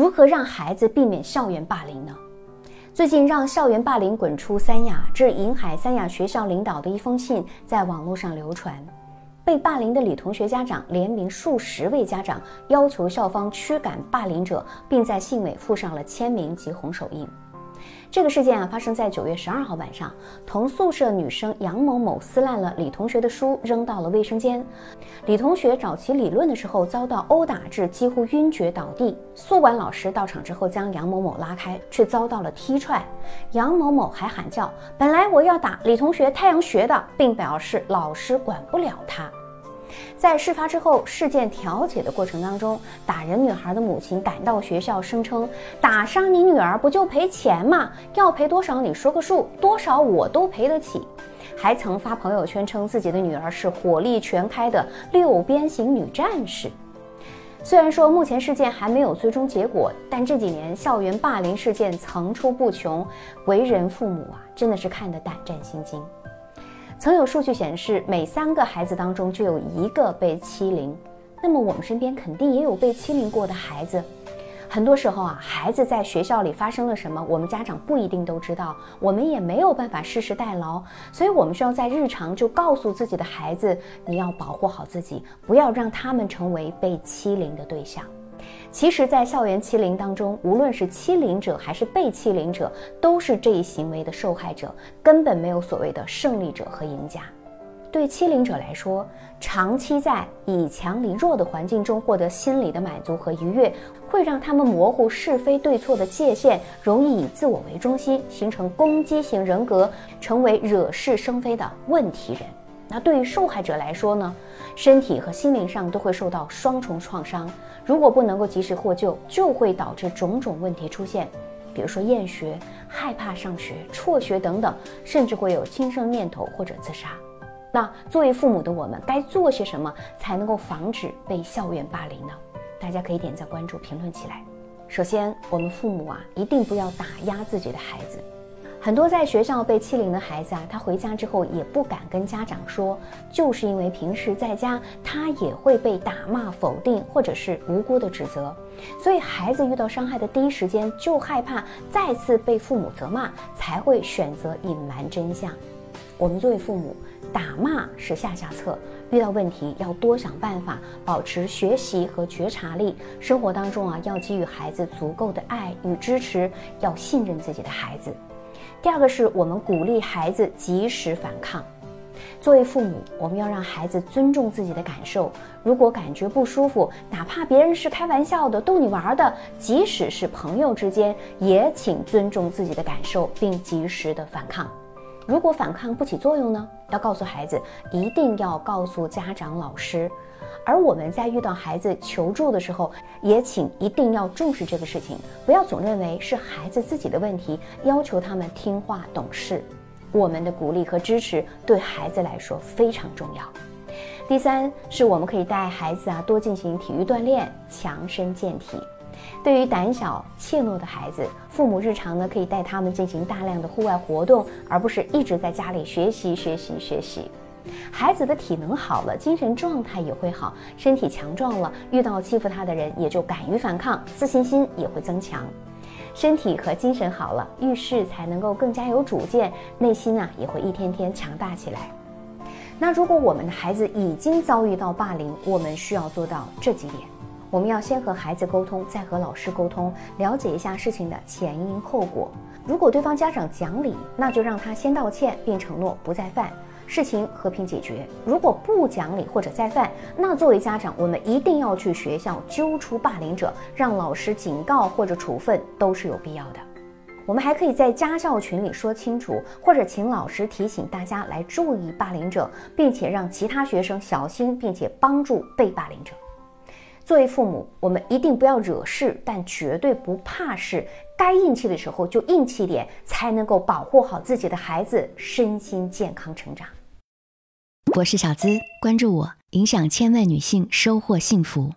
如何让孩子避免校园霸凌呢？最近让校园霸凌滚出三亚，致银海三亚学校领导的一封信在网络上流传。被霸凌的李同学家长联名数十位家长，要求校方驱赶霸凌者，并在信尾附上了签名及红手印。这个事件啊，发生在九月十二号晚上。同宿舍女生杨某某撕烂了李同学的书，扔到了卫生间。李同学找其理论的时候，遭到殴打至几乎晕厥倒地。宿管老师到场之后，将杨某某拉开，却遭到了踢踹。杨某某还喊叫：“本来我要打李同学太阳穴的，并表示老师管不了他。”在事发之后，事件调解的过程当中，打人女孩的母亲赶到学校，声称打伤你女儿不就赔钱吗？要赔多少你说个数，多少我都赔得起。还曾发朋友圈称自己的女儿是火力全开的六边形女战士。虽然说目前事件还没有最终结果，但这几年校园霸凌事件层出不穷，为人父母啊，真的是看得胆战心惊。曾有数据显示，每三个孩子当中就有一个被欺凌。那么我们身边肯定也有被欺凌过的孩子。很多时候啊，孩子在学校里发生了什么，我们家长不一定都知道，我们也没有办法事事代劳。所以，我们需要在日常就告诉自己的孩子，你要保护好自己，不要让他们成为被欺凌的对象。其实，在校园欺凌当中，无论是欺凌者还是被欺凌者，都是这一行为的受害者，根本没有所谓的胜利者和赢家。对欺凌者来说，长期在以强凌弱的环境中获得心理的满足和愉悦，会让他们模糊是非对错的界限，容易以自我为中心，形成攻击型人格，成为惹是生非的问题人。那对于受害者来说呢，身体和心灵上都会受到双重创伤。如果不能够及时获救，就会导致种种问题出现，比如说厌学、害怕上学、辍学等等，甚至会有轻生念头或者自杀。那作为父母的我们，该做些什么才能够防止被校园霸凌呢？大家可以点赞、关注、评论起来。首先，我们父母啊，一定不要打压自己的孩子。很多在学校被欺凌的孩子啊，他回家之后也不敢跟家长说，就是因为平时在家他也会被打骂、否定或者是无辜的指责，所以孩子遇到伤害的第一时间就害怕再次被父母责骂，才会选择隐瞒真相。我们作为父母，打骂是下下策，遇到问题要多想办法，保持学习和觉察力。生活当中啊，要给予孩子足够的爱与支持，要信任自己的孩子。第二个是我们鼓励孩子及时反抗。作为父母，我们要让孩子尊重自己的感受。如果感觉不舒服，哪怕别人是开玩笑的、逗你玩的，即使是朋友之间，也请尊重自己的感受，并及时的反抗。如果反抗不起作用呢？要告诉孩子，一定要告诉家长、老师。而我们在遇到孩子求助的时候，也请一定要重视这个事情，不要总认为是孩子自己的问题，要求他们听话懂事。我们的鼓励和支持对孩子来说非常重要。第三，是我们可以带孩子啊多进行体育锻炼，强身健体。对于胆小怯懦的孩子，父母日常呢可以带他们进行大量的户外活动，而不是一直在家里学习学习学习。孩子的体能好了，精神状态也会好，身体强壮了，遇到欺负他的人也就敢于反抗，自信心也会增强。身体和精神好了，遇事才能够更加有主见，内心呢也会一天天强大起来。那如果我们的孩子已经遭遇到霸凌，我们需要做到这几点：我们要先和孩子沟通，再和老师沟通，了解一下事情的前因后果。如果对方家长讲理，那就让他先道歉，并承诺不再犯。事情和平解决。如果不讲理或者再犯，那作为家长，我们一定要去学校揪出霸凌者，让老师警告或者处分都是有必要的。我们还可以在家校群里说清楚，或者请老师提醒大家来注意霸凌者，并且让其他学生小心，并且帮助被霸凌者。作为父母，我们一定不要惹事，但绝对不怕事。该硬气的时候就硬气点，才能够保护好自己的孩子身心健康成长。我是小资，关注我，影响千万女性，收获幸福。